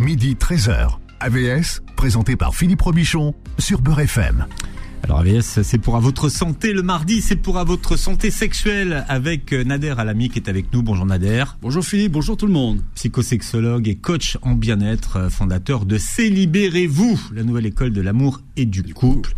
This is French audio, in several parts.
midi 13h. AVS, présenté par Philippe Robichon sur Beurre FM. Alors AVS, c'est pour à votre santé. Le mardi, c'est pour à votre santé sexuelle avec euh, Nader Alami qui est avec nous. Bonjour Nader. Bonjour Philippe, bonjour tout le monde. Psychosexologue et coach en bien-être, euh, fondateur de Célibérez-vous, la nouvelle école de l'amour et du, couple.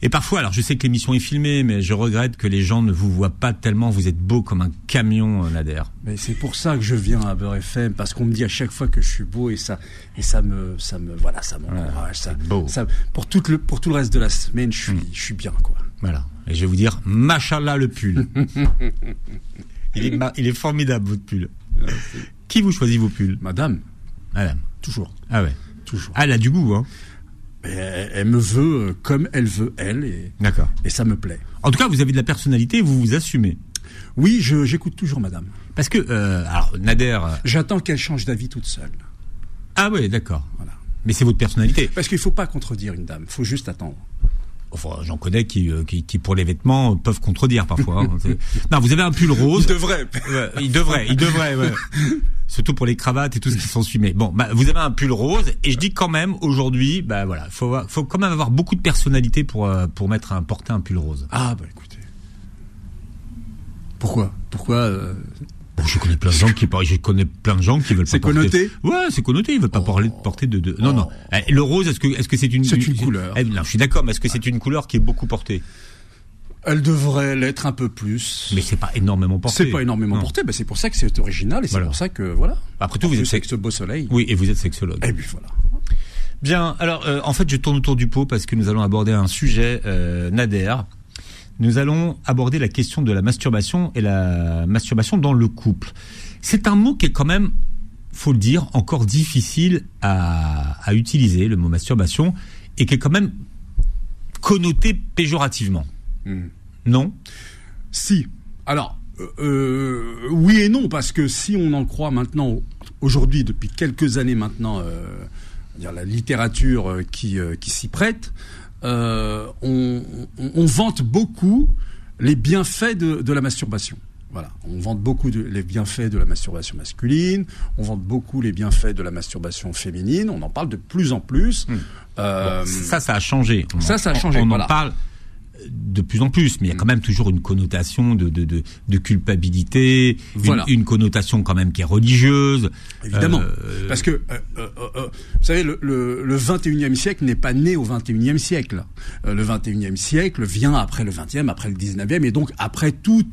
Et parfois, alors je sais que l'émission est filmée, mais je regrette que les gens ne vous voient pas tellement. Vous êtes beau comme un camion, euh, Nader. Mais c'est pour ça que je viens à Beurre FM parce qu'on me dit à chaque fois que je suis beau et ça et ça me ça me voilà ça m'encourage ça, beau. ça pour tout le pour tout le reste de la semaine je suis je suis bien quoi. Voilà. Et je vais vous dire, machallah le pull. il, est il est formidable votre pull. Qui vous choisit vos pulls? Madame, Madame. toujours Ah ouais. toujours. Ah, elle a du goût, hein. Et elle, elle me veut euh, comme elle veut elle et D'accord. et ça me plaît. En tout cas, vous avez de la personnalité, vous vous assumez. Oui, j'écoute toujours Madame. Parce que, euh, alors, Nader. euh, J'attends qu'elle change d'avis toute seule. Ah ouais, d'accord. Voilà. Mais c'est votre personnalité. Parce qu'il faut pas contredire une dame, faut juste attendre. Enfin, j'en connais qui, euh, qui, qui, pour les vêtements, euh, peuvent contredire parfois. hein. Non, vous avez un pull rose. devrait. Ouais, il devrait, il devrait, ouais. Surtout pour les cravates et tout ce qui s'ensuit. Mais bon, bah, vous avez un pull rose et je dis quand même aujourd'hui, bah voilà, faut, avoir- faut quand même avoir beaucoup de personnalité pour euh, pour mettre un porter un pull rose. Ah bah écoutez. Pourquoi? Pourquoi euh, Bon, je connais plein de gens qui parlent- je connais plein de gens qui veulent pas porter. connoté? Ouais, c'est connoté. Ils veulent pas parler, porter de, de. Non, non. Eh, Le rose, est-ce que est-ce que c'est une C'est une couleur. Eh, non, je suis d'accord, mais est-ce que c'est une couleur qui est beaucoup portée? Elle devrait l'être un peu plus. Mais c'est pas énormément porté. C'est pas énormément Non. porté, ben c'est pour ça que c'est original et c'est Voilà. pour ça que voilà. Après tout, En vous êtes ce beau soleil. Oui, et vous êtes sexologue. Et puis voilà. Bien, alors euh, en fait je tourne autour du pot parce que nous allons aborder un sujet, euh, Nader. Nous allons aborder la question de la masturbation et la masturbation dans le couple. C'est un mot qui est quand même, faut le dire, encore difficile à, à utiliser, le mot masturbation, et qui est quand même connoté péjorativement. Hmm. Non? Si. Alors, euh, euh, oui et non, parce que si on en croit maintenant, aujourd'hui, depuis quelques années maintenant, euh, la littérature qui, qui s'y prête, euh, on, on- on vante beaucoup les bienfaits de, de la masturbation. Voilà, on vante beaucoup de, les bienfaits de la masturbation masculine, on vante beaucoup les bienfaits de la masturbation féminine, on en parle de plus en plus. Euh, Bon, Ça, ça a changé. On ça, ça a changé, On, en voilà. parle de plus en plus, mais il y a quand même toujours une connotation de, de, de, de culpabilité, une- Voilà. une, connotation quand même qui est religieuse. Évidemment. Euh, Parce que, euh, euh, vous savez, le, le, le 21e siècle n'est pas né au 21e siècle. Le 21e siècle vient après le 20e, après le 19e, et donc après tout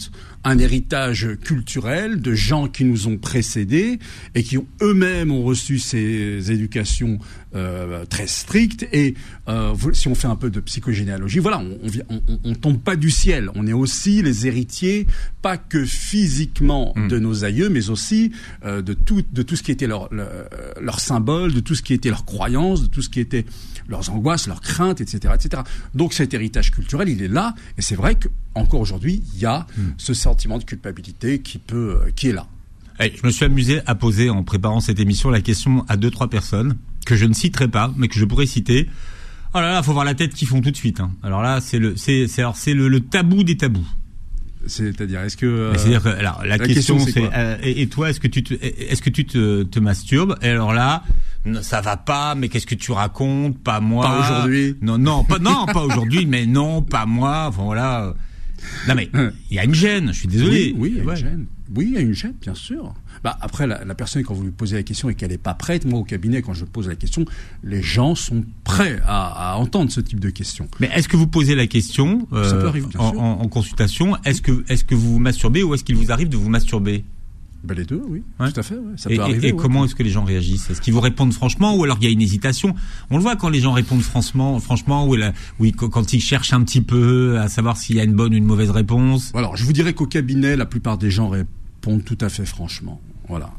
un héritage culturel de gens qui nous ont précédés et qui ont eux-mêmes ont reçu ces éducations euh, très strictes. Et euh, si on fait un peu de psychogénéalogie, voilà, on, on, vient- on, on- on tombe pas du ciel. On est aussi les héritiers, pas que physiquement de nos aïeux, mais aussi euh, de tout, de tout ce qui était leur, leur, leur symbole, de tout ce qui était leur croyance, de tout ce qui était leurs angoisses, leurs craintes, etc., etc. Donc cet héritage culturel, il est là, et c'est vrai qu'encore aujourd'hui, il y a ce sentiment de culpabilité qui peut, euh, qui est là. je me suis amusé à poser en préparant cette émission la question à deux trois personnes que je ne citerai pas, mais que je pourrais citer. Oh là là, faut voir la tête qu'ils font tout de suite. hein. Alors là, c'est le, c'est, c'est alors c'est le, le tabou des tabous. C'est-à-dire, est-ce que euh, C'est-à-dire que alors, la, la question, question, c'est euh, et, et toi est-ce que tu te, est-ce que tu te, te masturbes? Et alors là ça va pas mais qu'est-ce que tu racontes? Pas moi. Pas aujourd'hui. Non non pas non pas aujourd'hui mais non pas moi. Enfin voilà. Non mais il y a une gêne. Je suis désolé. Oui, oui, il y a Ouais. une gêne. Oui, il y a une gêne, bien sûr. Bah, après, la, la personne, quand vous lui posez la question et qu'elle n'est pas prête, moi, au cabinet, quand je pose la question, les gens sont prêts à, à entendre ce type de questions. Mais est-ce que vous posez la question euh, Ça peut arriver, bien en, sûr. en- en consultation? Est-ce que est-ce que vous vous masturbez ou est-ce qu'il vous arrive de vous masturber? Ben, les deux, oui, Ouais. tout à fait. ouais, ça Et, peut et- arriver. et ouais. comment est-ce que les gens réagissent? Est-ce qu'ils vous répondent franchement ou alors il y a une hésitation? On le voit quand les gens répondent franchement, franchement ou oui, quand, ils cherchent un petit peu à savoir s'il y a une bonne ou une mauvaise réponse. Alors, je vous dirais qu'au cabinet, la plupart des gens répondent tout à fait franchement. Voilà.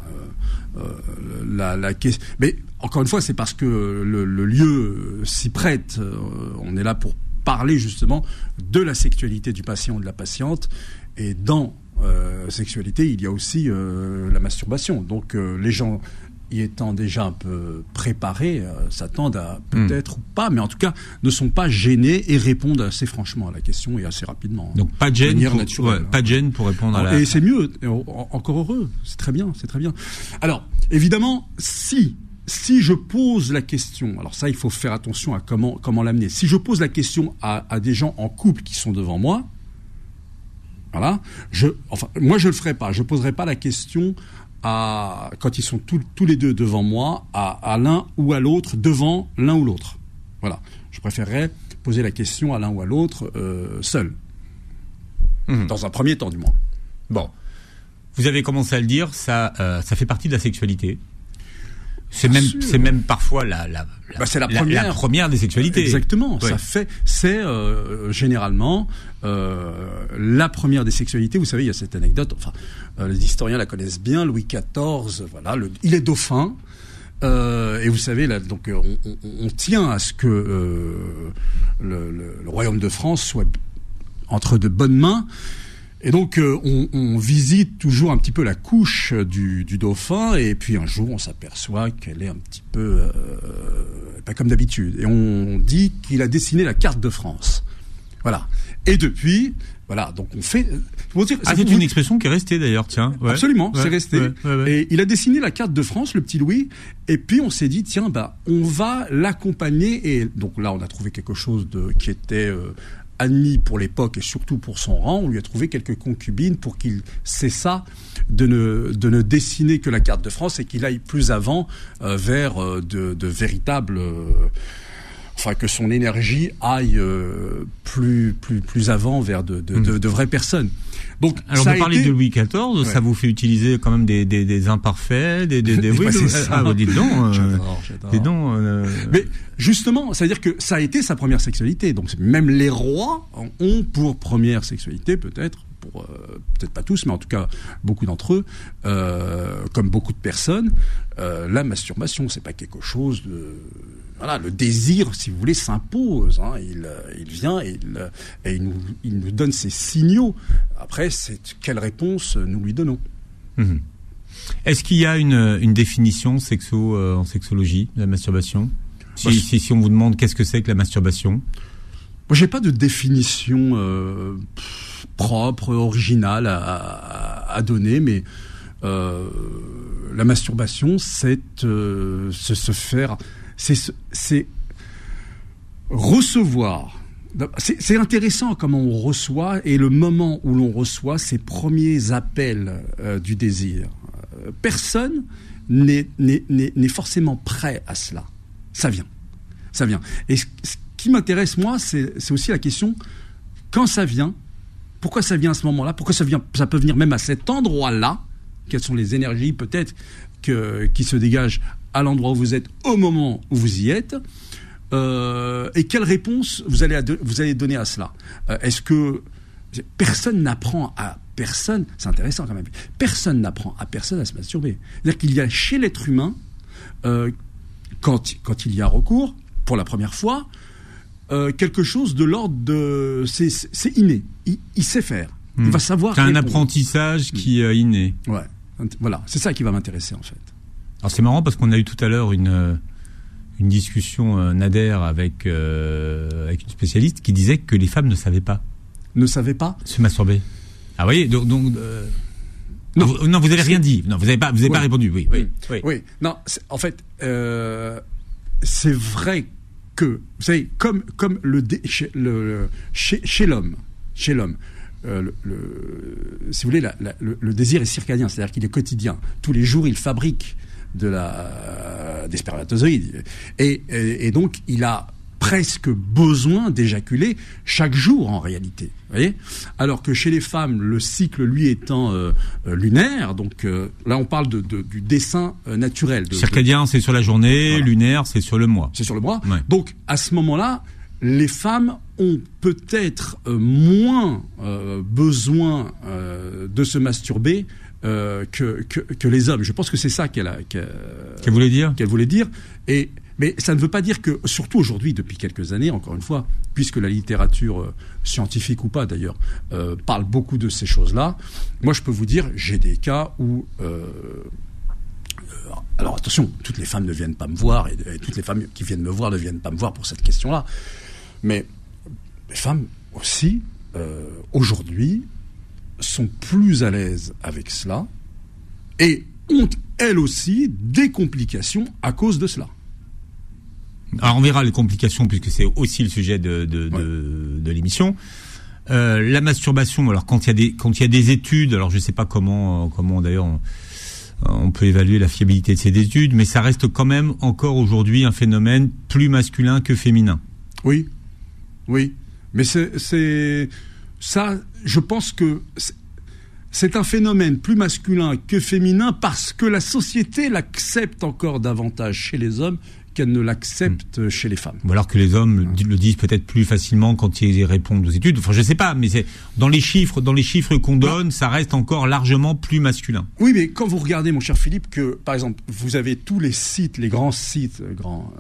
Euh, euh, la, la question. Mais encore une fois, c'est parce que le, le lieu s'y prête. Euh, on est là pour parler justement de la sexualité du patient ou de la patiente. Et dans euh, sexualité, il y a aussi euh, la masturbation. Donc, euh, les gens y étant déjà un peu préparés, s'attendent à peut-être ou pas, mais en tout cas ne sont pas gênés et répondent assez franchement à la question et assez rapidement. Donc pas de gêne, pour, naturelle. ouais, pas de gêne pour répondre à la. Et c'est mieux, et en- encore heureux, c'est très bien, c'est très bien. Alors, évidemment, si si je pose la question, alors ça, il faut faire attention à comment comment l'amener. Si je pose la question à, à, des gens en couple qui sont devant moi, voilà, je, enfin, moi je le ferai pas. Je poserai pas la question à quand ils sont tous, tous les deux devant moi, à, à l'un ou à l'autre devant l'un ou l'autre. Voilà, je préférerais poser la question à l'un ou à l'autre euh, seul, mmh. dans un premier temps du moins. Bon, vous avez commencé à le dire, ça, euh, ça fait partie de la sexualité. C'est même, c'est même parfois la, la, bah la, première, la, première des sexualités. Exactement. Ouais. Ça fait, c'est euh, généralement euh, la première des sexualités. Vous savez, il y a cette anecdote. Enfin, euh, les historiens la connaissent bien. Louis XIV, voilà, le, il est dauphin. Euh, et vous savez, là, donc, on, on, on tient à ce que euh, le, le, le, royaume de France soit entre de bonnes mains. Et donc euh, on, on, visite toujours un petit peu la couche du, du dauphin et puis un jour on s'aperçoit qu'elle est un petit peu euh, pas comme d'habitude et on dit qu'il a dessiné la carte de France. Voilà. Et depuis, voilà, donc on fait. Ah, c'est une expression qui est restée d'ailleurs, tiens. Ouais. Absolument, ouais, c'est resté. Ouais, et il a dessiné la carte de France, le petit Louis, et puis on s'est dit tiens bah on va l'accompagner et donc là on a trouvé quelque chose de qui était euh, admis pour l'époque et surtout pour son rang, on lui a trouvé quelques concubines pour qu'il cessât de ne, de ne dessiner que la carte de France et qu'il aille plus avant euh, vers euh, de, de, véritables... Euh, enfin que son énergie aille plus, plus, plus avant vers de, de, mmh. de, de vraies personnes. Donc, alors de parler été... de Louis XIV, ouais. ça vous fait utiliser quand même des, des, des imparfaits, des, des, des... oui, ah, bah, dites donc, euh, j'adore, j'adore. donc euh... Mais justement, c'est-à-dire que ça a été sa première sexualité. Donc même les rois ont pour première sexualité peut-être pour euh, peut-être pas tous, mais en tout cas beaucoup d'entre eux, euh, comme beaucoup de personnes, euh, la masturbation, c'est pas quelque chose de voilà, le désir, si vous voulez, s'impose. Hein. Il, il vient et, il, et il, nous, il, nous, donne ses signaux. Après, c'est quelle réponse nous lui donnons. Mmh. Est-ce qu'il y a une, une définition sexo euh, en sexologie de la masturbation? Si, bah, si, si, on vous demande qu'est-ce que c'est que la masturbation? Moi, j'ai pas de définition euh, propre, originale à, donner, mais euh, la masturbation, c'est euh, se, faire c'est recevoir. C'est intéressant comment on reçoit et le moment où l'on reçoit ces premiers appels euh, du désir. Personne n'est forcément prêt à cela. Ça vient. Ça vient. Et ce qui m'intéresse, moi, c'est aussi la question quand ça vient, pourquoi ça vient à ce moment-là, pourquoi ça, peut venir même à cet endroit-là, quelles sont les énergies peut-être qui se dégagent à l'endroit où vous êtes au moment où vous y êtes? Euh, et quelle réponse vous allez, donner à cela? Euh, Est-ce que personne n'apprend à personne, c'est intéressant quand même, personne n'apprend à personne à se masturber. C'est-à-dire qu'il y a chez l'être humain, euh, quand il y a recours, pour la première fois, euh, quelque chose de l'ordre de... C'est inné, il, il, sait faire, mmh. il va savoir... C'est un apprentissage qui est inné. Ouais, voilà, c'est ça qui va m'intéresser en fait. Alors c'est marrant parce qu'on a eu tout à l'heure une euh, une discussion euh, Nader avec euh, avec une spécialiste qui disait que les femmes ne savaient pas. Ne savaient pas se masturber. Ah vous voyez donc, donc euh... non, vous, non vous avez rien dit. Non vous avez pas vous avez oui. pas répondu. Oui oui oui. oui. Non en fait euh, c'est vrai que vous savez comme comme le, chez, l'homme l'homme euh, le, si vous voulez, le, désir est circadien, c'est-à-dire qu'il est quotidien. Tous les jours, il fabrique de la, des spermatozoïdes. Et donc, il a presque besoin d'éjaculer chaque jour en réalité. Voyez? Alors que chez les femmes, le cycle, lui, étant euh, lunaire, donc euh, là on parle de, de, du dessin euh, naturel. De, Circadien, c'est sur la journée, voilà. lunaire, c'est sur le mois. C'est sur le mois. Ouais. Donc à ce moment-là, les femmes ont peut-être moins besoin de se masturber euh, que, que, que, les hommes. Je pense que c'est ça qu'elle qu'elle qu voulait dire? Qu'elle voulait dire. Et mais ça ne veut pas dire que, surtout aujourd'hui, depuis quelques années, encore une fois, puisque la littérature euh, scientifique ou pas d'ailleurs euh, parle beaucoup de ces choses-là, moi je peux vous dire, j'ai des cas où euh, alors attention, toutes les femmes ne viennent pas me voir et, et, toutes les femmes qui viennent me voir ne viennent pas me voir pour cette question-là. Mais les femmes aussi, euh, aujourd'hui, sont plus à l'aise avec cela et ont elle aussi, des complications à cause de cela. Alors on verra les complications puisque c'est aussi le sujet de, de, de, de l'émission. Euh, la masturbation, alors quand il y a des quand il y a des études, alors je sais pas comment comment d'ailleurs on, on, peut évaluer la fiabilité de ces études, mais ça reste quand même encore aujourd'hui un phénomène plus masculin que féminin. Oui, oui, mais c'est ça. Je pense que c'est un phénomène plus masculin que féminin parce que la société l'accepte encore davantage chez les hommes qu'elle ne l'accepte hmm. chez les femmes. Ou alors que les hommes le disent peut-être plus facilement quand ils répondent aux études. Enfin, je sais pas, mais c'est dans les chiffres, dans les chiffres qu'on donne, ça reste encore largement plus masculin. Oui, mais quand vous regardez, mon cher Philippe, que par exemple, vous avez tous les sites, les grands sites, euh, grands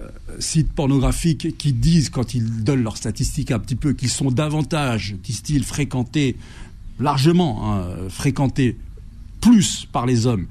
euh, sites pornographiques qui disent quand ils donnent leurs statistiques un petit peu qu'ils sont davantage, disent-ils, fréquentés largement hein, fréquentés plus par les hommes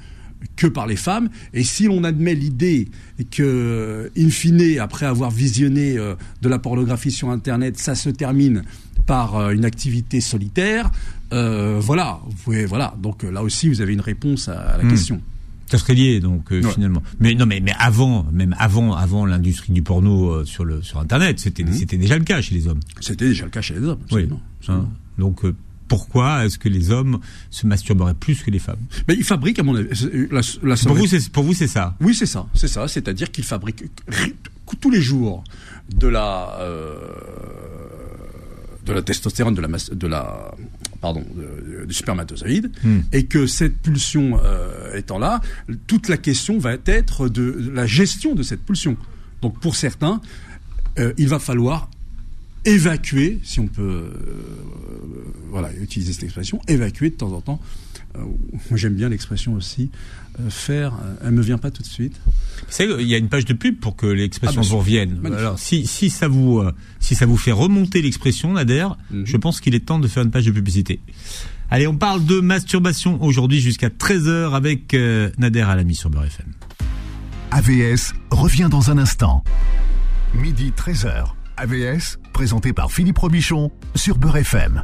que par les femmes. Et si l'on admet l'idée que, in fine, après avoir visionné euh, de la pornographie sur Internet, ça se termine par euh, une activité solitaire, euh, voilà, vous pouvez, voilà. Donc là aussi, vous avez une réponse à, la hmm. question. Ça serait lié donc finalement. Mais non mais mais avant même avant avant l'industrie du porno sur le sur internet, c'était hmm. c'était déjà le cas chez les hommes. C'était déjà le cas chez les hommes. Oui. Hein. donc pourquoi est-ce que les hommes se masturberaient plus que les femmes? Mais ils fabriquent, à mon avis, la, pour, vous, c'est, pour vous, c'est ça? Oui, c'est ça, c'est ça. C'est-à-dire qu'ils fabriquent tous les jours de la euh, de la testostérone, de la de la pardon du spermatozoïde, hmm. et que cette pulsion euh, étant là, toute la question va être de la gestion de cette pulsion. Donc pour certains, euh, il va falloir évacuer, si on peut euh, voilà, utiliser cette expression, évacuer de temps en temps. Euh, moi j'aime bien l'expression aussi, euh, faire, elle me vient pas tout de suite. il y a une page de pub pour que l'expression ah, vous revienne. Alors si, si, ça vous, si ça vous fait remonter l'expression, Nader, mhm. je pense qu'il est temps de faire une page de publicité. Allez, on parle de masturbation aujourd'hui jusqu'à 13h avec Nader Alami sur Beurre FM. AVS revient dans un instant. Midi 13h. AVS, présenté par Philippe Robichon sur Beurre FM.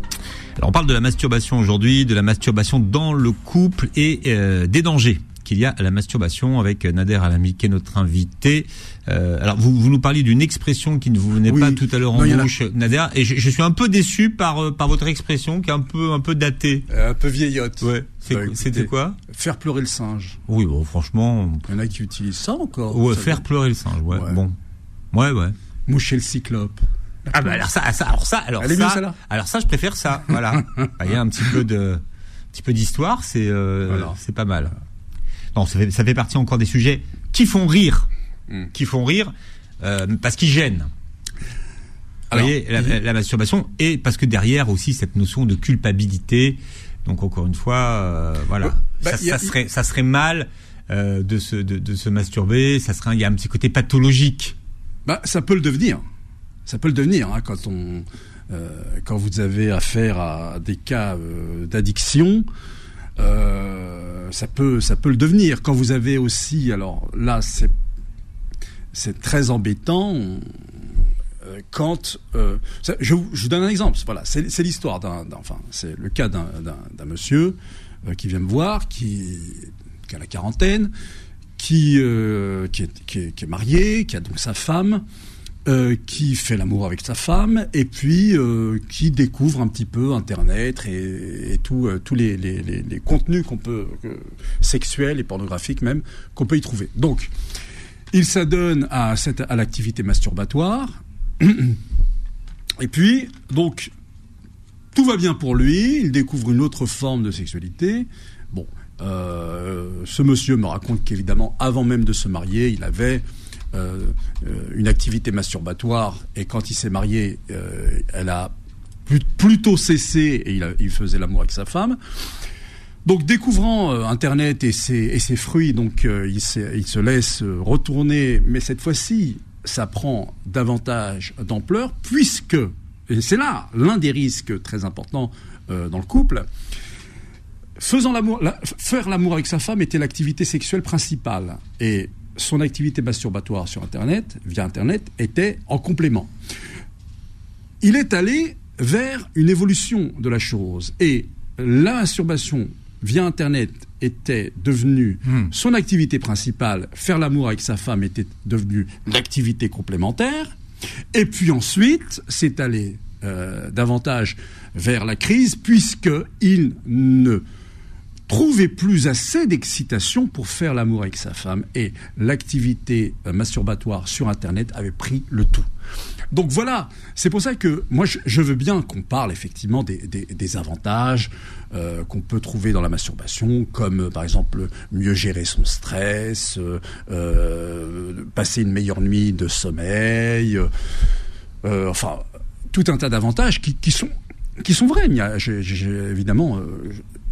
Alors on parle de la masturbation aujourd'hui, de la masturbation dans le couple et euh, des dangers qu'il y a à la masturbation avec Nader Alami qui est notre invité. Euh, alors vous, vous nous parliez d'une expression qui ne vous venait pas tout à l'heure en bouche, Nader, et je, suis un peu déçu par euh, par votre expression qui est un peu un peu datée, un peu vieillotte. Ouais. Bah, c'était quoi? Faire pleurer le singe. Oui, bon, franchement. Il y en a qui utilisent ça encore. Ouais, faire pleurer le singe. Ouais. Bon. Ouais, ouais. Moucher le cyclope. Ah bah alors ça, ça alors ça, alors ça, alors ça, je préfère ça. Voilà. Il y a un petit peu de, un petit peu d'histoire, c'est, euh, c'est pas mal. Non, ça fait, ça fait partie encore des sujets qui font rire, hmm. qui font rire euh, parce qu'ils gênent. Vous voyez, la, masturbation et parce que derrière aussi cette notion de culpabilité. Donc encore une fois, euh, voilà, bah, ça, serait, ça serait mal de se de, de, se masturber. Ça serait, il y a un petit côté pathologique. Bah, ça peut le devenir. Ça peut le devenir hein, quand on, euh, quand vous avez affaire à des cas euh, d'addiction. Euh, ça peut, ça peut le devenir. Quand vous avez aussi, alors là, c'est, c'est très embêtant. Quand je, vous donne un exemple, voilà, c'est, l'histoire d'un, enfin, c'est le cas d'un, monsieur qui vient me voir, qui, a la quarantaine, qui, qui, est, qui, est, marié, qui a donc sa femme, euh, qui fait l'amour avec sa femme et puis euh, qui découvre un petit peu Internet et, euh, tous les, les, les, contenus qu'on peut sexuels et pornographiques même qu'on peut y trouver. Donc, il s'adonne à cette à l'activité masturbatoire et puis donc tout va bien pour lui. Il découvre une autre forme de sexualité. Bon, ce monsieur me raconte qu'évidemment avant même de se marier, il avait une activité masturbatoire et quand il s'est marié, euh, elle a plutôt cessé et il, faisait l'amour avec sa femme. Donc découvrant Internet et ses, fruits, donc il, il, se laisse retourner, mais cette fois-ci, ça prend davantage d'ampleur puisque, et c'est là l'un des risques très importants dans le couple, faisant l'amour, faire l'amour avec sa femme était l'activité sexuelle principale. Et son activité masturbatoire sur Internet, via Internet, était en complément. Il est allé vers une évolution de la chose. Et la masturbation via Internet était devenu Hmm. son activité principale, faire l'amour avec sa femme était devenu l'activité complémentaire, et puis ensuite c'est allé euh, davantage vers la crise puisqu'il ne trouvait plus assez d'excitation pour faire l'amour avec sa femme et l'activité euh, masturbatoire sur Internet avait pris le tout. Donc voilà, c'est pour ça que moi je, veux bien qu'on parle effectivement des, des- avantages euh, qu'on peut trouver dans la masturbation, comme euh, par exemple mieux gérer son stress, passer une meilleure nuit de sommeil, enfin tout un tas d'avantages qui, qui sont qui sont vrais. Évidemment,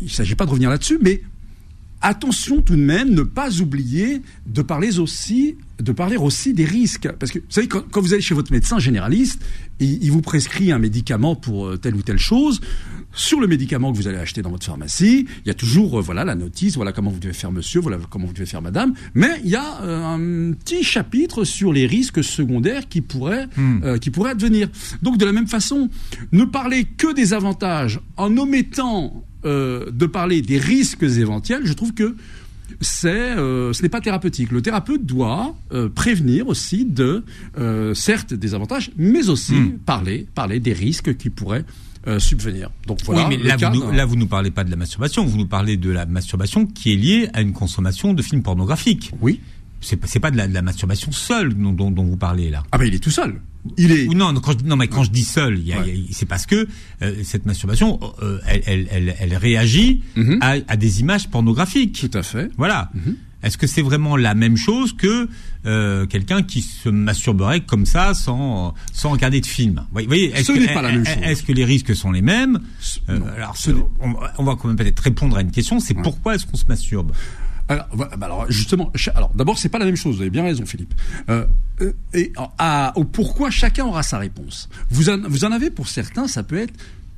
il ne s'agit pas de revenir là-dessus, mais attention tout de même, ne pas oublier de parler aussi, de parler aussi des risques. Parce que vous savez, quand, quand vous allez chez votre médecin généraliste, il, il vous prescrit un médicament pour euh, telle ou telle chose. Sur le médicament que vous allez acheter dans votre pharmacie, il y a toujours euh, voilà la notice, voilà comment vous devez faire monsieur, voilà comment vous devez faire madame. Mais il y a euh, un petit chapitre sur les risques secondaires qui pourraient euh, qui pourraient advenir. Donc de la même façon, ne parler que des avantages en omettant euh, de parler des risques éventuels, je trouve que c'est, euh, ce n'est pas thérapeutique. Le thérapeute doit euh, prévenir aussi de, certes, des avantages, mais aussi Hmm. parler, parler des risques qui pourraient euh, subvenir. Donc voilà. oui, mais là, cadre. vous nous, là, vous nous parlez pas de la masturbation, vous nous parlez de la masturbation qui est liée à une consommation de films pornographiques. Oui. C'est pas- c'est pas de la, de la masturbation seule dont, dont, dont vous parlez là. Ah ben il est tout seul. Il est. Ou non, non, quand je, non, mais quand je dis seul, Ouais. c'est parce que euh, cette masturbation, euh, elle, elle, elle, elle réagit Mhm. à, à des images pornographiques. Tout à fait. Voilà. Mhm. Est-ce que c'est vraiment la même chose que euh, quelqu'un qui se masturberait comme ça sans sans regarder de film? Vous voyez, est-ce Ce que- n'est pas la même chose. Est-ce que les risques sont les mêmes? Euh, Alors, ce on, on va quand même peut-être répondre à une question. C'est Ouais. pourquoi est-ce qu'on se masturbe? Bah alors justement, alors d'abord c'est pas la même chose. Vous avez bien raison, Philippe. Euh, euh, à- au pourquoi chacun aura sa réponse. Vous en, vous en avez pour certains, ça peut être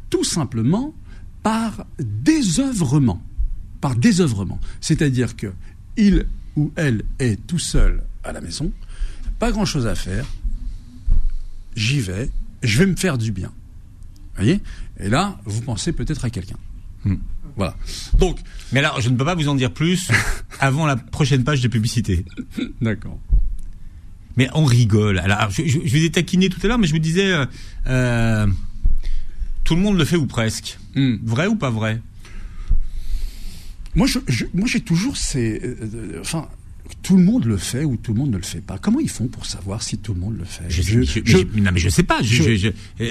tout simplement par désœuvrement, par désœuvrement. C'est-à-dire que il ou elle est tout seul à la maison, pas grand-chose à faire. J'y vais, je vais me faire du bien. Voyez? Et là, vous pensez peut-être à quelqu'un. Hmm. Voilà. Donc, Mais alors, je ne peux pas vous en dire plus avant la prochaine page de publicité. d'accord. Mais on rigole. Alors, je, je, je vous ai taquiné tout à l'heure, mais je vous disais, euh, euh, tout le monde le fait ou presque. Hmm. Vrai ou pas vrai? Moi, je, moi, j'ai toujours ces, euh, enfin, tout le monde le fait ou tout le monde ne le fait pas. Comment ils font pour savoir si tout le monde le fait? Je, Non, mais je sais pas.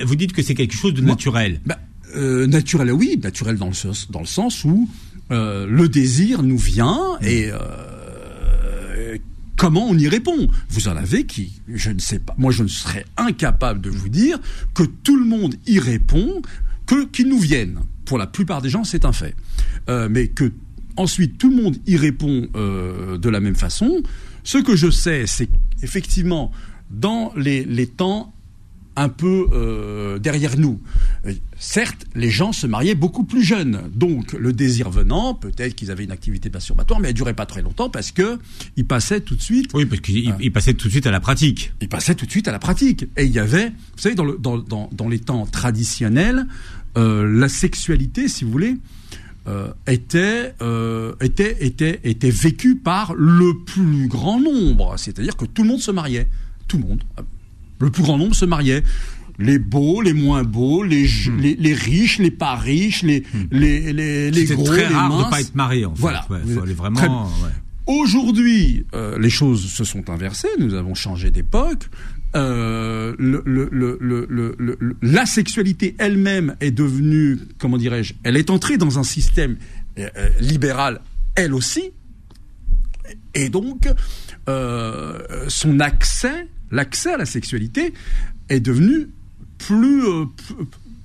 Vous dites que c'est quelque chose de Moi- naturel. Bah, euh, naturel, oui, naturel dans le sens, dans le où euh, le désir nous vient et euh, comment on y répond? Vous en avez qui, je ne sais pas, moi je ne serais incapable de vous dire que tout le monde y répond, que qu'ils nous viennent. Pour la plupart des gens, c'est un fait. Mais que ensuite tout le monde y répond de la même façon. Ce que je sais, c'est qu'effectivement, dans les temps un peu euh, derrière nous. Euh, Certes, les gens se mariaient beaucoup plus jeunes, donc le désir venant, peut-être qu'ils avaient une activité masturbatoire, mais elle durait pas très longtemps parce que ils passaient tout de suite, Oui, parce qu'il il- il passait tout de suite à la pratique. ils passaient tout de suite à la pratique. Et il y avait, vous savez, dans, le, dans, dans, dans les temps traditionnels, euh, la sexualité, si vous voulez, euh, était, euh, était, était, était vécue par le plus grand nombre. C'est-à-dire que tout le monde se mariait. Tout le monde. Le plus grand nombre se mariait. Les beaux, les moins beaux, les, Hmm. les, les riches, les pas riches, les, les, les, les C'est gros, très les rare minces. de pas être marié, en fait. Voilà. Ouais, faut aller Très- vraiment. ouais. Aujourd'hui, euh, les choses se sont inversées, nous avons changé d'époque. Euh, le, le, le, la sexualité elle-même est devenue, comment dirais-je, elle est entrée dans un système euh, libéral, elle aussi. Et donc, son accès, l'accès à la sexualité est devenu plus, euh,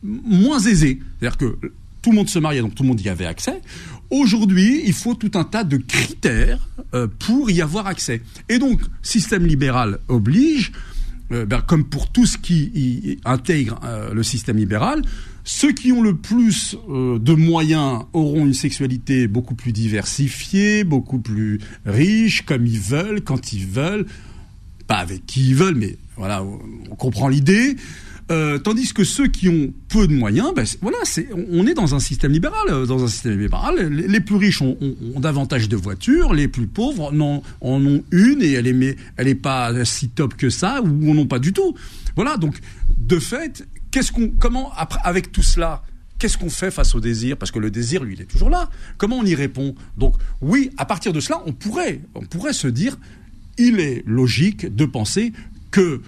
moins aisé. C'est-à-dire que tout le monde se mariait, donc tout le monde y avait accès. Aujourd'hui, il faut tout un tas de critères euh, pour y avoir accès. Et donc, système libéral oblige, euh, ben, comme pour tout ce qui intègre le système libéral, ceux qui ont le plus de moyens auront une sexualité beaucoup plus diversifiée, beaucoup plus riche, comme ils veulent, quand ils veulent, pas avec qui ils veulent, mais voilà, on comprend l'idée. Euh, tandis que ceux qui ont peu de moyens, ben, voilà, c'est, on est dans un système libéral. Euh, dans un système libéral, les, plus riches ont, davantage de voitures, les plus pauvres en, en ont une et elle est, elle est pas si top que ça ou en ont pas du tout. Voilà, donc de fait, qu'est-ce qu'on, comment avec tout cela, qu'est-ce qu'on fait face au désir? Parce que le désir, lui, il est toujours là. Comment on y répond? Donc, oui, à partir de cela, on pourrait, on pourrait se dire, il est logique de penser que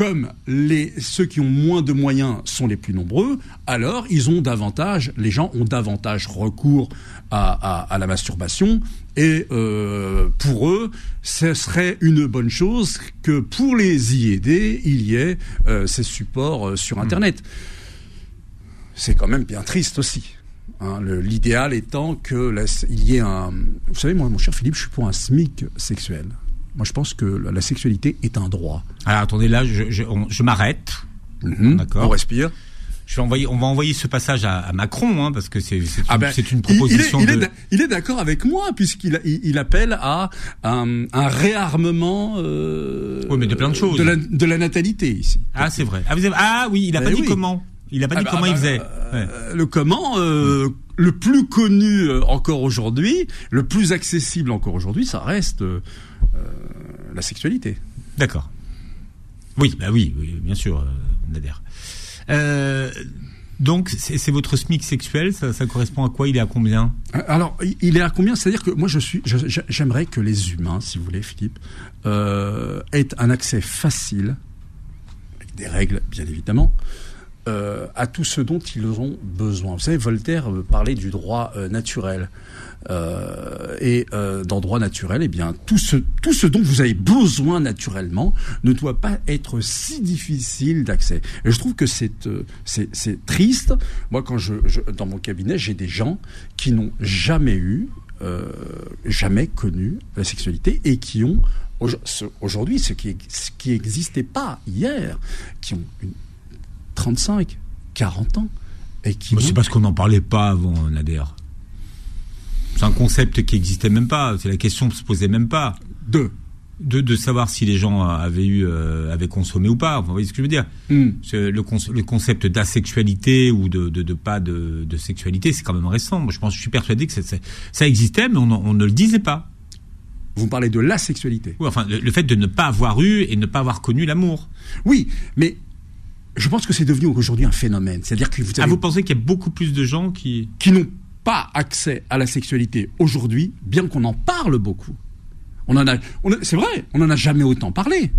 comme les, ceux qui ont moins de moyens sont les plus nombreux, alors ils ont davantage, les gens ont davantage recours à, la masturbation. Et euh, pour eux, ce serait une bonne chose que pour les y aider, il y ait euh, ces supports euh, sur Internet. C'est quand même bien triste aussi. Hein, L'idéal étant que il y ait un. Vous savez, moi, mon cher Philippe, je suis pour un SMIC sexuel. Moi, je pense que la sexualité est un droit. Alors, attendez, là, je, m'arrête. Mhm. D'accord. On respire. Je vais envoyer, on va envoyer ce passage à, Macron, hein, parce que c'est ah ben, une, proposition. Il, est, d'accord avec moi, puisqu'il il appelle à un, réarmement euh, mais de plein de choses. De la, natalité ici. Ah, c'est vrai. Ah, ah, oui, il n'a pas dit comment. Il n'a pas dit comment il faisait. Euh, le comment, euh, le plus connu encore aujourd'hui, le plus accessible encore aujourd'hui, ça reste la sexualité. D'accord. Oui, bah oui, bien sûr, euh, Nader. Euh, donc, c'est votre SMIC sexuel, ça, correspond à quoi? Il est à combien? Euh, Alors, il est à combien? C'est-à-dire que moi, je suis, j'aimerais que les humains, si vous voulez, Philippe, aient un accès facile, avec des règles, bien évidemment, à tout ce dont ils ont besoin. Vous savez, Voltaire parlait du droit naturel. Euh, et euh, dans droit naturel, eh bien, tout ce, tout ce dont vous avez besoin naturellement ne doit pas être si difficile d'accès. Et je trouve que c'est euh, c'est triste. Moi, quand je, dans mon cabinet, j'ai des gens qui n'ont jamais eu, euh, jamais connu la sexualité et qui ont aujourd'hui ce qui ce qui n'existait pas hier, qui ont une 35, 40 ans. Et qui C'est parce qu'on n'en parlait pas avant, Nader. C'est un concept qui n'existait même pas. C'est la question ne se posait même pas. De de, de savoir si les gens avaient eu euh, avaient consommé ou pas. Vous voyez ce que je veux dire hmm. le, le, concept d'asexualité ou de, de, de, pas de, sexualité, c'est quand même récent. Moi, je pense, je suis persuadé que ça existait, mais on, on, ne le disait pas. Vous parlez de l'asexualité. Oui, enfin, le, fait de ne pas avoir eu et ne pas avoir connu l'amour. Oui, mais je pense que c'est devenu aujourd'hui un phénomène. C'est-à-dire que vous avez... Ah, vous pensez qu'il y a beaucoup plus de gens qui qui n'ont pas accès à la sexualité aujourd'hui, bien qu'on en parle beaucoup. On en a, c'est vrai, on n'en a jamais autant parlé.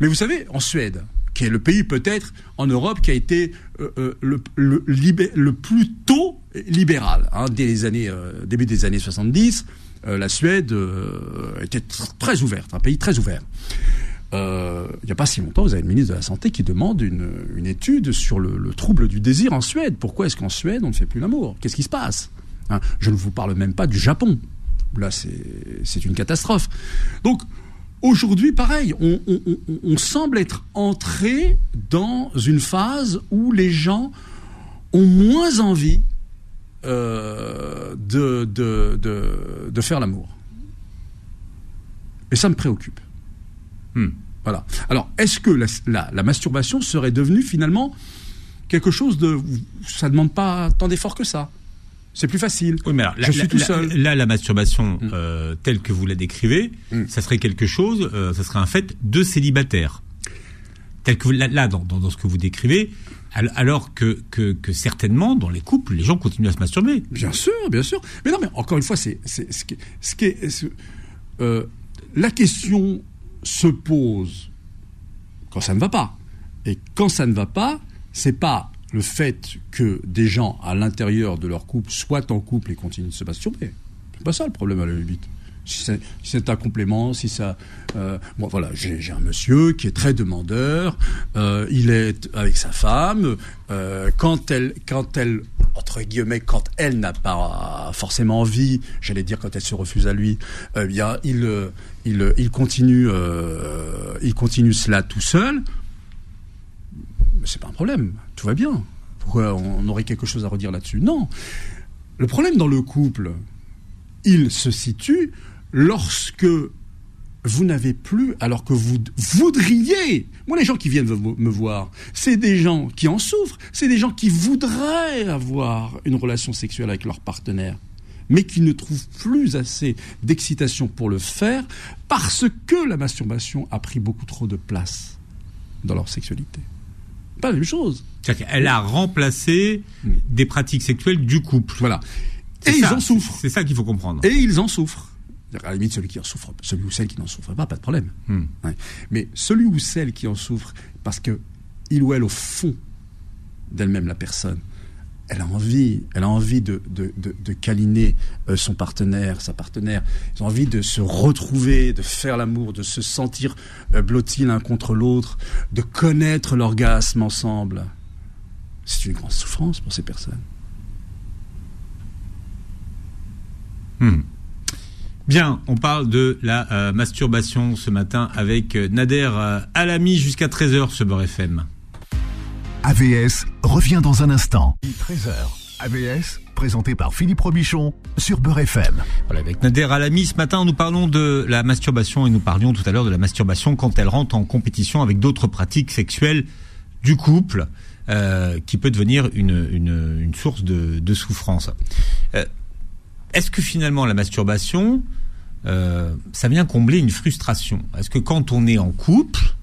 Mais vous savez, en Suède, qui est le pays peut-être en Europe qui a été euh, euh, le, le, le, plus tôt libéral, hein, dès les années, euh, début des années 70, la Suède était très ouverte, un pays très ouvert. Il n'y a pas si longtemps, vous avez le ministre de la Santé qui demande une, étude sur le, le, trouble du désir en Suède. Pourquoi est-ce qu'en Suède, on ne fait plus l'amour? Qu'est-ce qui se passe? Hein, je ne vous parle même pas du Japon. Là, c'est une catastrophe. Donc, aujourd'hui, pareil, on, semble être entré dans une phase où les gens ont moins envie euh, de, faire l'amour. Et ça me préoccupe. Hmm. Voilà. Alors, est-ce que la, la, masturbation serait devenue finalement quelque chose de... Ça ne demande pas tant d'efforts que ça c'est plus facile. Oui, mais alors, je suis tout seul. Là, la masturbation mm. euh, telle que vous la décrivez, mm. ça serait quelque chose, euh, ça serait un fait de célibataire. Tel que là, dans, dans, ce que vous décrivez, alors que, que, que, certainement dans les couples, les gens continuent à se masturber. Bien sûr, bien sûr. Mais non, mais encore une fois, c'est ce qui, ce qui est, euh, la question se pose quand ça ne va pas. Et quand ça ne va pas, c'est pas le fait que des gens à l'intérieur de leur couple soient en couple et continuent de se masturber. C'est pas ça le problème à la limite. Si c'est un complément, si ça. Euh, voilà, j'ai un monsieur qui est très demandeur. Euh, il est avec sa femme. Euh, quand elle, quand elle, entre guillemets, quand elle n'a pas forcément envie, j'allais dire quand elle se refuse à lui, eh bien, il, il, il continue, il continue cela tout seul c'est pas un problème, tout va bien. Pourquoi on aurait quelque chose à redire là-dessus? Non. Le problème dans le couple, il se situe lorsque vous n'avez plus, alors que vous voudriez, moi les gens qui viennent me voir, c'est des gens qui en souffrent, c'est des gens qui voudraient avoir une relation sexuelle avec leur partenaire, mais qui ne trouvent plus assez d'excitation pour le faire parce que la masturbation a pris beaucoup trop de place dans leur sexualité. Pas la même chose. Elle a remplacé des pratiques sexuelles du couple. Voilà. Et ils en souffrent. C'est ça qu'il faut comprendre. Et ils en souffrent. À la limite, celui qui en souffre, celui ou celle qui n'en souffre pas, pas de problème. Hmm. Mais celui ou celle qui en souffre, parce que il ou elle, au fond d'elle-même, la personne, elle a envie, elle a envie de, de, de, câliner euh, son partenaire, sa partenaire. Ils ont envie de se retrouver, de faire l'amour, de se sentir euh, blottis l'un contre l'autre, de connaître l'orgasme ensemble. C'est une grande souffrance pour ces personnes. Hmm. Bien, on parle de la euh, masturbation ce matin avec euh, Nader euh, Alami jusqu'à 13h sur Beurre FM. AVS revient dans un instant. 13h. AVS, présenté par Philippe Robichon sur Beurre FM. Voilà, avec Nader Alami, ce matin, nous parlons de la masturbation et nous parlions tout à l'heure de la masturbation quand elle rentre en compétition avec d'autres pratiques sexuelles du couple, qui peut devenir une, une, source de, de souffrance est-ce que finalement la masturbation, euh, ça vient combler une frustration? Est-ce que quand on est en couple,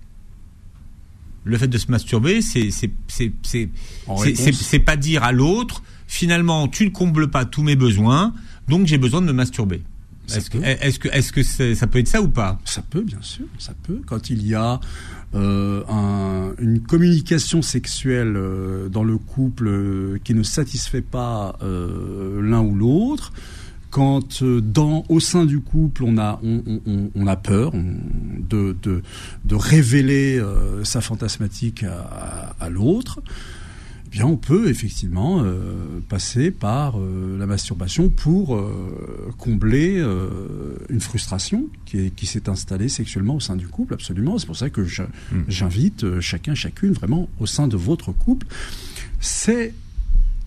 le fait de se masturber, c'est c'est pas dire à l'autre finalement tu ne combles pas tous mes besoins, donc j'ai besoin de me masturber. Est-ce que, est que, est-ce que ça peut être ça ou pas? Ça peut, bien sûr, ça peut. Quand il y a euh, un, une communication sexuelle euh, dans le couple euh, qui ne satisfait pas euh, l'un ou l'autre, quand euh, dans au sein du couple on a on, on, on a peur de, de, de révéler euh, sa fantasmatique à, à, l'autre bien on peut effectivement euh, passer par euh, la masturbation pour combler une frustration qui, qui s'est installée sexuellement au sein du couple absolument c'est pour ça que hmm. j'invite chacun chacune vraiment au sein de votre couple c'est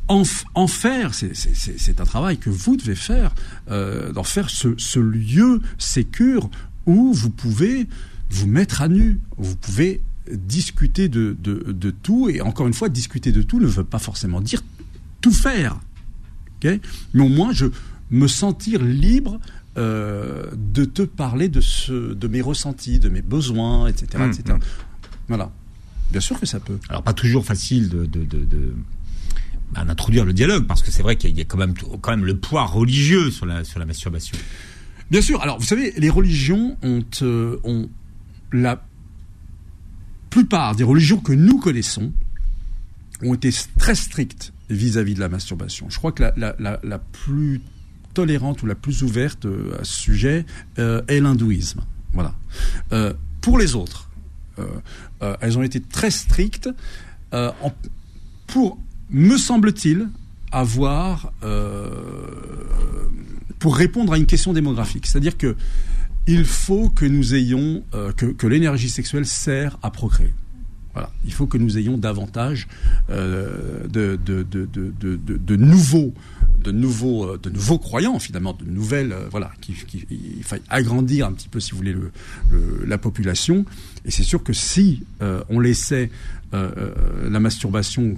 en, faire, c'est un travail que vous devez faire, euh, d'en faire ce, ce lieu sécure où vous pouvez vous mettre à nu, vous pouvez discuter de, de, de, tout, et encore une fois, discuter de tout ne veut pas forcément dire tout faire. Okay Mais au moins, je me sentir libre euh, de te parler de, ce, de mes ressentis, de mes besoins, etc. etc. Mmh, mmh. Voilà. Bien sûr que ça peut. Alors, pas toujours facile de, de, de, d'introduire le dialogue, parce que c'est vrai qu'il y a quand même, quand même le poids religieux sur la, sur la masturbation. Bien sûr. Alors, vous savez, les religions ont, euh, ont la plupart des religions que nous connaissons ont été très strictes vis-à-vis de la masturbation. Je crois que la, la, la, la, plus tolérante ou la plus ouverte euh, à ce sujet euh, est l'hindouisme. Voilà. Euh, pour les autres, elles ont été très strictes pour me semble-t-il, avoir pour répondre à une question démographique. C'est-à-dire que il faut que nous ayons euh, que, que l'énergie sexuelle sert à procréer. Voilà. Il faut que nous ayons davantage euh, de, de, de, de, nouveaux de nouveaux euh, de nouveaux croyants finalement de nouvelles euh, voilà qui, qui, il faut agrandir un petit peu si vous voulez le, le la population et c'est sûr que si euh, on laissait euh, la masturbation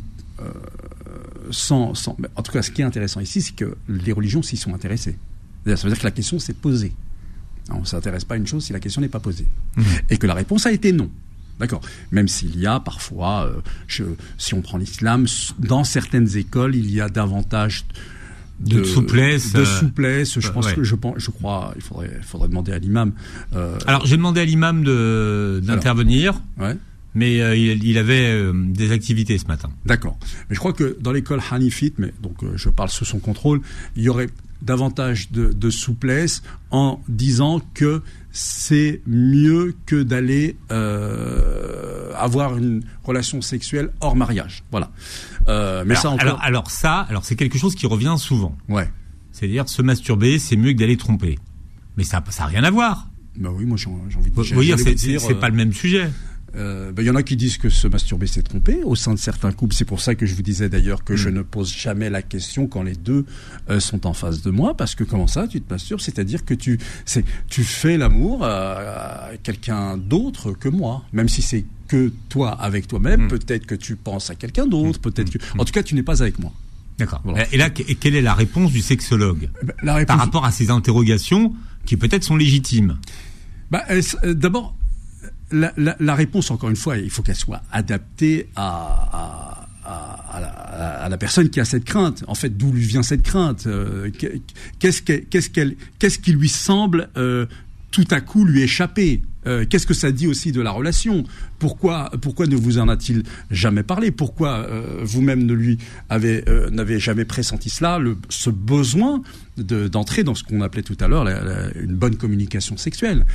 sans, sans, en tout cas, ce qui est intéressant ici, c'est que les religions s'y sont intéressées. Ça veut dire que la question s'est posée. On ne s'intéresse pas à une chose si la question n'est pas posée. Mmh. Et que la réponse a été non. D'accord. Même s'il y a parfois, euh, je, si on prend l'islam, dans certaines écoles, il y a davantage de, de souplesse. De euh, souplesse. Je pense ouais. que je pense, je crois, il faudrait, il faudrait demander à l'imam. Euh, Alors, j'ai demandé à l'imam de d'intervenir. Ouais mais euh, il, il, avait euh, des activités ce matin. D'accord. Mais je crois que dans l'école Hanifit, mais donc euh, je parle sous son contrôle, il y aurait davantage de, de souplesse en disant que c'est mieux que d'aller euh, avoir une relation sexuelle hors mariage. Voilà. Euh, mais alors, ça encore... alors, alors ça, alors c'est quelque chose qui revient souvent. Ouais. C'est-à-dire se masturber, c'est mieux que d'aller tromper. Mais ça, ça a rien à voir. Bah oui, moi j'ai envie de dire. c'est, c'est, c'est pas le même sujet. Euh, ben, il y en a qui disent que se masturber c'est tromper au sein de certains couples. C'est pour ça que je vous disais d'ailleurs que je ne pose jamais la question quand les deux euh, sont en face de moi, parce que comment ça, tu te masturbes? C'est-à-dire que tu, c'est, tu fais l'amour à, quelqu'un d'autre que moi, même si c'est que toi avec toi-même. Peut-être que tu penses à quelqu'un d'autre. Peut-être que, en tout cas, tu n'es pas avec moi. D'accord. Et là, quelle est la réponse du sexologue? Eh ben, la réponse... par rapport à ces interrogations qui peut-être sont légitimes bah, D'abord, la, la, la, réponse, encore une fois, il faut qu'elle soit adaptée à, à, à, la, à, la, personne qui a cette crainte. En fait, d'où lui vient cette crainte euh, Qu'est-ce qu'est-ce qu'elle, qu'est-ce qui lui semble euh, tout à coup lui échapper euh, Qu'est-ce que ça dit aussi de la relation? Pourquoi, pourquoi ne vous en a-t-il jamais parlé? Pourquoi euh, vous-même ne lui avez euh, n'avez jamais pressenti cela? Le, Ce besoin d'entrer dans ce qu'on appelait tout à l'heure une bonne communication sexuelle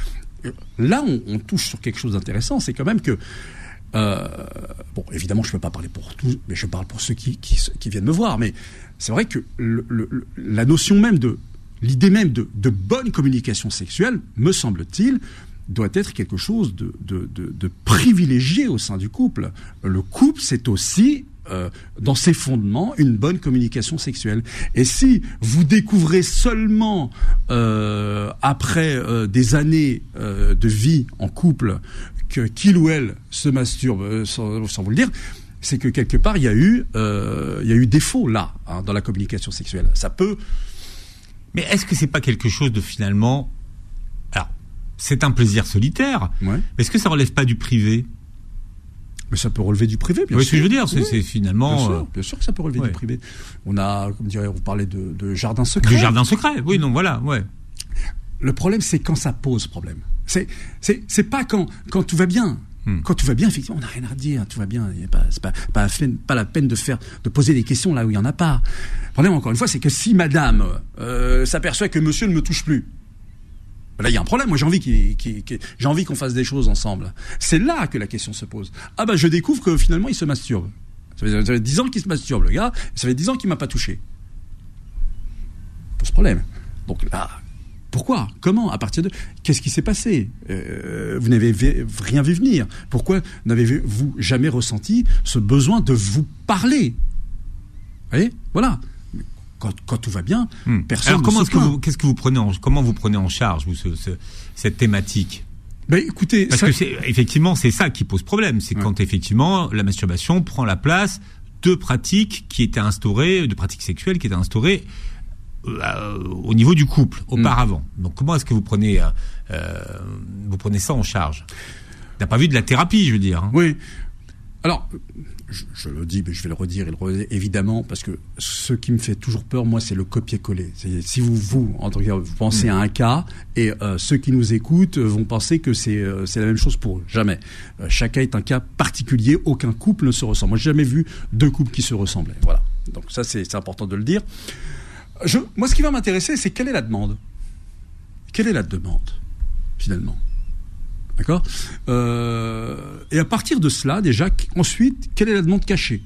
là, on, touche sur quelque chose d'intéressant, c'est quand même que euh, bon, évidemment, je ne peux pas parler pour tous, mais je parle pour ceux qui, viennent me voir. Mais c'est vrai que la notion même de l'idée même de, bonne communication sexuelle, me semble-t-il, doit être quelque chose de, de, privilégié au sein du couple. Le couple, c'est aussi euh, dans ses fondements une bonne communication sexuelle. Et si vous découvrez seulement euh, après euh, des années de vie en couple que qu'il ou elle se masturbe sans, vous le dire, c'est que quelque part il y a eu il y a eu défaut là hein, dans la communication sexuelle. Ça peut. Mais est-ce que c'est pas quelque chose de finalement alors c'est un plaisir solitaire. Ouais. Est-ce que ça relève pas du privé? Mais ça peut relever du privé, bien oui, sûr. ce que je veux dire, c'est finalement. Euh, bien sûr, que ça peut relever du privé. On a, comme dirait, vous parlez de, de jardin secret. De jardin secret, oui, donc voilà, ouais. Le problème, c'est quand ça pose problème. C'est, pas quand, quand tout va bien. Hmm. Quand tout va bien, effectivement, on n'a rien à dire, tout va bien. C'est pas, pas, pas, pas, la peine de faire, de poser des questions là où il y en a pas. Le problème, encore une fois, c'est que si Madame euh, s'aperçoit que Monsieur ne me touche plus, Là, il y a un problème. Moi, j'ai envie qu'on fasse des choses ensemble. C'est là que la question se pose. Ah bah, je découvre que finalement, il se masturbe. Ça fait, dix ans qu'il se masturbe, le gars. Ça fait dix ans qu'il m'a pas touché. Pose problème. Donc là, pourquoi? Comment? À partir de Qu'est-ce qui s'est passé? Euh, Vous n'avez rien vu venir. Pourquoi n'avez-vous jamais ressenti ce besoin de vous parler? Vous voyez? Voilà quand, tout va bien, hmm. personne. Alors comment que vous, qu'est-ce que vous prenez en, comment vous prenez en charge vous cette thématique? Ben, écoutez, parce que c'est effectivement c'est ça qui pose problème, c'est quand effectivement la masturbation prend la place de pratiques qui étaient instaurées, de pratiques sexuelles qui étaient instaurées euh, au niveau du couple auparavant. Hmm. Donc comment est-ce que vous prenez euh, euh, vous prenez ça en charge? D'un pas vu de la thérapie, je veux dire. Hein. Oui. Alors, je, le dis, mais je vais le redire, évidemment, parce que ce qui me fait toujours peur, moi, c'est le copier-coller. Si vous, vous, entre vous pensez à un cas, et euh, ceux qui nous écoutent vont penser que c'est euh, la même chose pour eux. Jamais. Euh, cas est un cas particulier, aucun couple ne se ressemble. Moi, j'ai jamais vu deux couples qui se ressemblaient. Voilà. Donc ça, c'est important de le dire. Je, moi, ce qui va m'intéresser, c'est quelle est la demande? Quelle est la demande, finalement? D'accord euh, Et à partir de cela, déjà, ensuite, quelle est la demande cachée?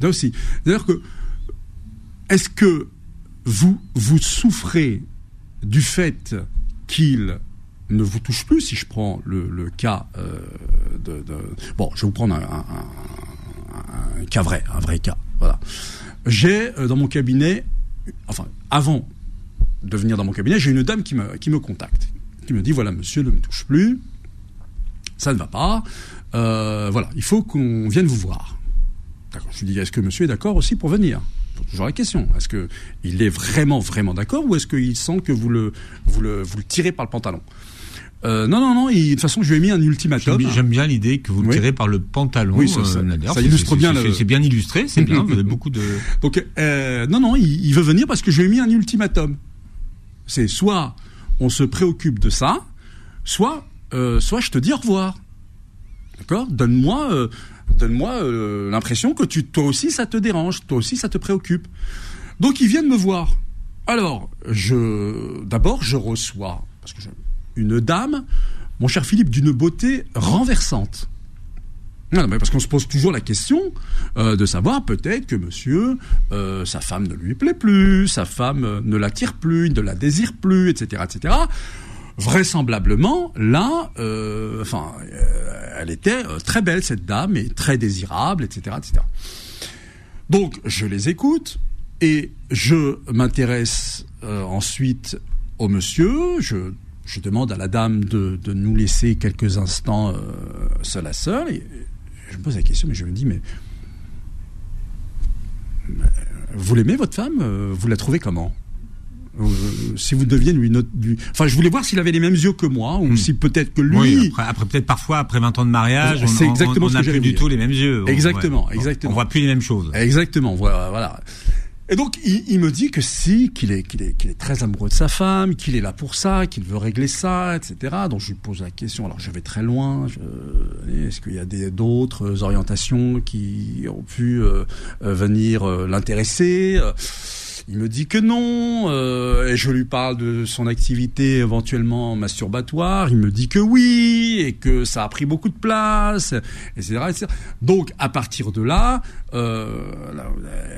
Là aussi. C'est-à-dire que, est-ce que vous, vous souffrez du fait qu'il ne vous touche plus, si je prends le, cas euh, de, Bon, je vais vous prendre un, cas vrai, un vrai cas. Voilà. J'ai euh, dans mon cabinet, enfin, avant de venir dans mon cabinet, j'ai une dame qui me, qui me contacte, qui me dit voilà, monsieur ne me touche plus, ça ne va pas, euh, voilà, il faut qu'on vienne vous voir. D'accord. Je lui dis est-ce que monsieur est d'accord aussi pour venir? Toujours la question. Est-ce que il est vraiment vraiment d'accord ou est-ce qu'il sent que vous le vous le vous le tirez par le pantalon? Euh, non, non, non. de toute façon, je lui ai mis un ultimatum. J'aime bien l'idée que vous le tirez par le pantalon. Oui, ça, euh, illustre bien. C'est bien illustré, c'est bien. Vous avez beaucoup de. Donc, non, non, il, il, veut venir parce que je lui ai mis un ultimatum. C'est soit on se préoccupe de ça, soit, euh, soit je te dis au revoir. D'accord? Donne-moi, euh, euh, l'impression que tu, toi aussi, ça te dérange, toi aussi, ça te préoccupe. Donc ils viennent me voir. Alors, je, d'abord, je reçois parce que une dame, mon cher Philippe, d'une beauté renversante. Non, mais parce qu'on se pose toujours la question euh, de savoir peut-être que monsieur, euh, sa femme ne lui plaît plus, sa femme euh, ne l'attire plus, ne la désire plus, etc., etc. Vraisemblablement, là, enfin, elle était très belle cette dame et très désirable, etc., etc. Donc je les écoute et je m'intéresse ensuite au monsieur. Je, demande à la dame de, nous laisser quelques instants seul à seul. Je me pose la question, mais je me dis, mais vous l'aimez votre femme? Vous la trouvez comment? Euh, si vous deviez lui, lui, enfin, je voulais voir s'il avait les mêmes yeux que moi, ou hmm. si peut-être que lui. Oui, après, peut-être parfois après 20 ans de mariage, on, c'est exactement on, n'a plus du tout les mêmes yeux. Exactement, exactement. On voit plus les mêmes choses. Exactement, voilà, voilà. Et donc, il, il, me dit que si, qu'il est, qu'il est, qu'il est très amoureux de sa femme, qu'il est là pour ça, qu'il veut régler ça, etc. Donc, je lui pose la question. Alors, je vais très loin. est-ce qu'il y a des, d'autres orientations qui ont pu euh, euh venir euh, l'intéresser? Il me dit que non, euh, et je lui parle de son activité éventuellement masturbatoire. Il me dit que oui, et que ça a pris beaucoup de place, etc. etc. Donc à partir de là, euh,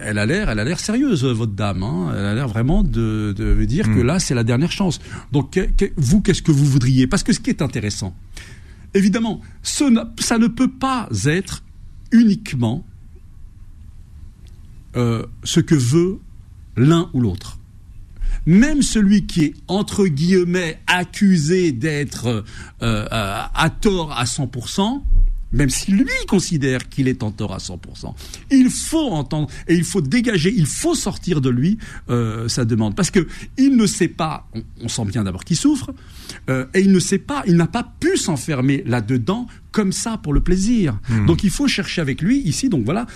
elle a l'air, elle a l'air sérieuse, votre dame. Hein. Elle a l'air vraiment de, de dire que hmm. là c'est la dernière chance. Donc vous, qu'est-ce que vous voudriez? Parce que ce qui est intéressant, évidemment, ce, ça ne peut pas être uniquement euh, ce que veut l'un ou l'autre. Même celui qui est, entre guillemets, accusé d'être euh, euh, à tort à 100%, même si lui considère qu'il est en tort à 100%, il faut entendre et il faut dégager, il faut sortir de lui euh, sa demande. Parce que il ne sait pas, on, sent bien d'abord qu'il souffre, et il ne sait pas, il n'a pas pu s'enfermer là-dedans comme ça pour le plaisir. Hmm. Donc il faut chercher avec lui ici, donc voilà,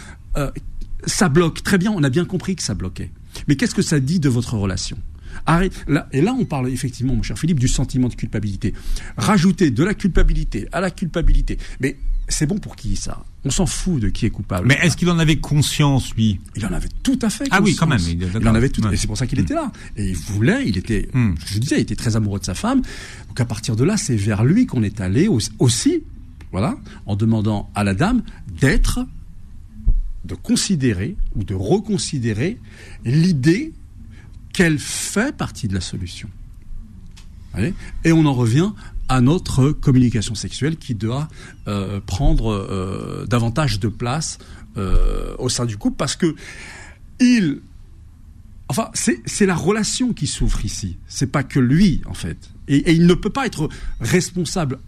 ça bloque. Très bien, on a bien compris que ça bloquait. Mais qu'est-ce que ça dit de votre relation? Et là, on parle effectivement, mon cher Philippe, du sentiment de culpabilité. Rajouter de la culpabilité à la culpabilité. Mais c'est bon pour qui ça? On s'en fout de qui est coupable. Mais est-ce qu'il en avait conscience, lui? Il en avait tout à fait conscience. Ah oui, quand même. Il, en avait tout. Et c'est pour ça qu'il était là. Et il voulait, il était, hmm. je disais, il était très amoureux de sa femme. Donc à partir de là, c'est vers lui qu'on est allé aussi, voilà, en demandant à la dame d'être de considérer ou de reconsidérer l'idée qu'elle fait partie de la solution. Et on en revient à notre communication sexuelle qui doit euh, prendre euh, davantage de place euh, au sein du couple parce que il enfin c'est la relation qui souffre ici c'est pas que lui en fait et, il ne peut pas être responsable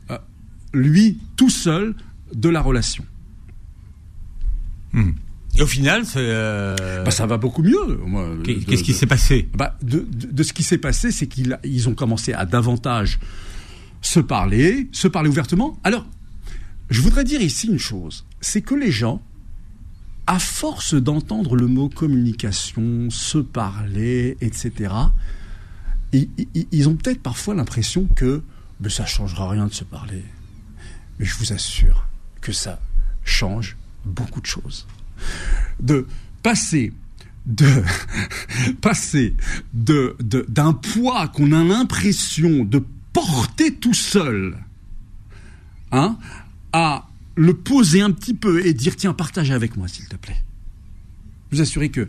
lui tout seul de la relation Hmm. Et au final, euh... bah, ça va beaucoup mieux. Qu'est-ce qui s'est passé? Bah, de, de, ce qui s'est passé, c'est qu'ils ils ont commencé à davantage se parler, se parler ouvertement. Alors, je voudrais dire ici une chose, c'est que les gens, à force d'entendre le mot communication, se parler, etc., ils, ils ont peut-être parfois l'impression que mais ça changera rien de se parler. Mais je vous assure que ça change beaucoup de choses. De passer d'un poids qu'on a l'impression de porter tout seul hein, à le poser un petit peu et dire tiens partage avec moi s'il te plaît. Vous assurer que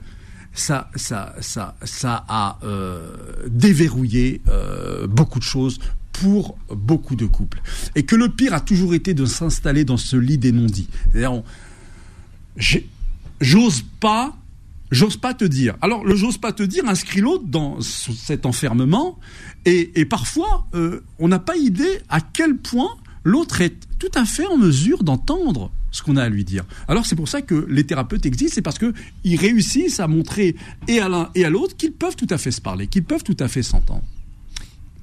ça, ça, ça, ça a euh, déverrouillé euh, beaucoup de choses pour beaucoup de couples. Et que le pire a toujours été de s'installer dans ce lit des non-dits. C'est-à-dire, j'ose pas, j'ose pas te dire. Alors, le j'ose pas te dire inscrit l'autre dans cet enfermement, et, parfois, euh, on n'a pas idée à quel point l'autre est tout à fait en mesure d'entendre ce qu'on a à lui dire. Alors c'est pour ça que les thérapeutes existent, c'est parce qu'ils réussissent à montrer et à l'un et à l'autre qu'ils peuvent tout à fait se parler, qu'ils peuvent tout à fait s'entendre.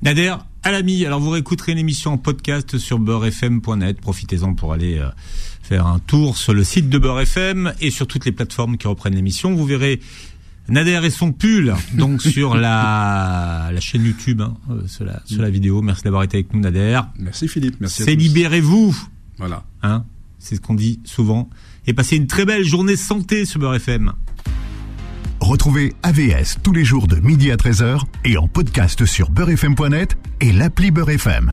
Nader, à l'ami, alors vous réécouterez l'émission en podcast sur beurrefm.net, profitez-en pour aller... Faire un tour sur le site de Beurre FM et sur toutes les plateformes qui reprennent l'émission. Vous verrez Nader et son pull, donc sur la, la chaîne YouTube, hein, euh, sur, la, sur la vidéo. Merci d'avoir été avec nous, Nader. Merci Philippe, merci. C'est libérez-vous. Voilà. Hein, c'est ce qu'on dit souvent. Et passez une très belle journée santé sur Beurre FM. Retrouvez AVS tous les jours de midi à 13h et en podcast sur beurrefm.net et l'appli Beurre FM.